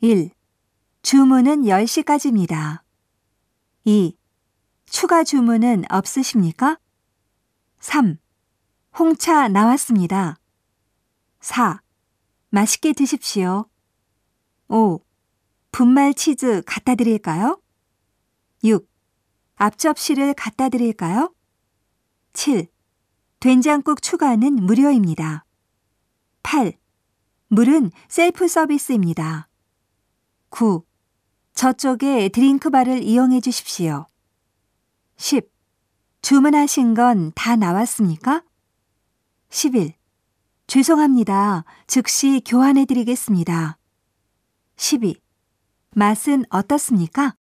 1. 주문은 10시까지입니다. 2. 추가 주문은 없으십니까? 3. 홍차 나왔습니다. 4. 맛있게 드십시오. 5. 분말 치즈 갖다 드릴까요? 6. 앞접시를 갖다 드릴까요? 7. 된장국 추가는 무료입니다. 8. 물은 셀프 서비스입니다. 9. 저쪽에 드링크바를 이용해 주십시오. 10. 주문하신 건 다 나왔습니까? 11. 죄송합니다. 즉시 교환해 드리겠습니다. 12. 맛은 어떻습니까?